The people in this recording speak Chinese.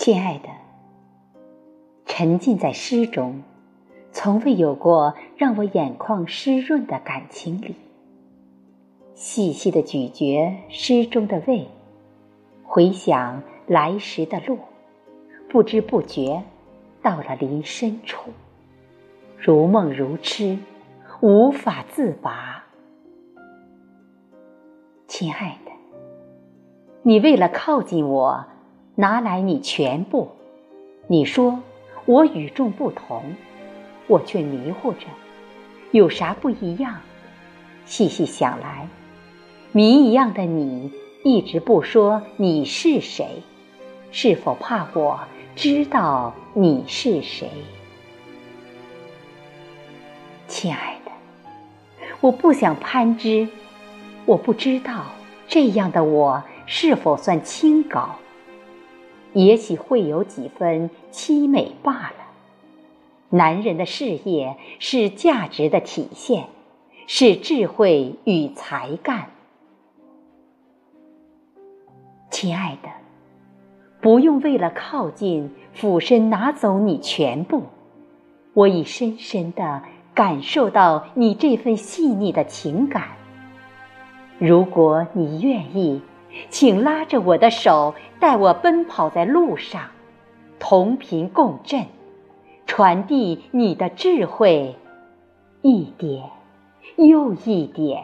亲爱的，沉浸在诗中，从未有过让我眼眶湿润的感情里。细细的咀嚼诗中的味，回想来时的路，不知不觉到了林深处，如梦如痴，无法自拔。亲爱的，你为了靠近我。拿来你全部，你说我与众不同，我却迷糊着，有啥不一样？细细想来，谜一样的你一直不说你是谁，是否怕我知道你是谁？亲爱的，我不想攀枝，我不知道这样的我是否算清高。也许会有几分凄美罢了。男人的事业是价值的体现，是智慧与才干。亲爱的，不用为了靠近，俯身拿走你全部。我已深深的感受到你这份细腻的情感。如果你愿意。请拉着我的手，带我奔跑在路上，同频共振，传递你的智慧，一点又一点。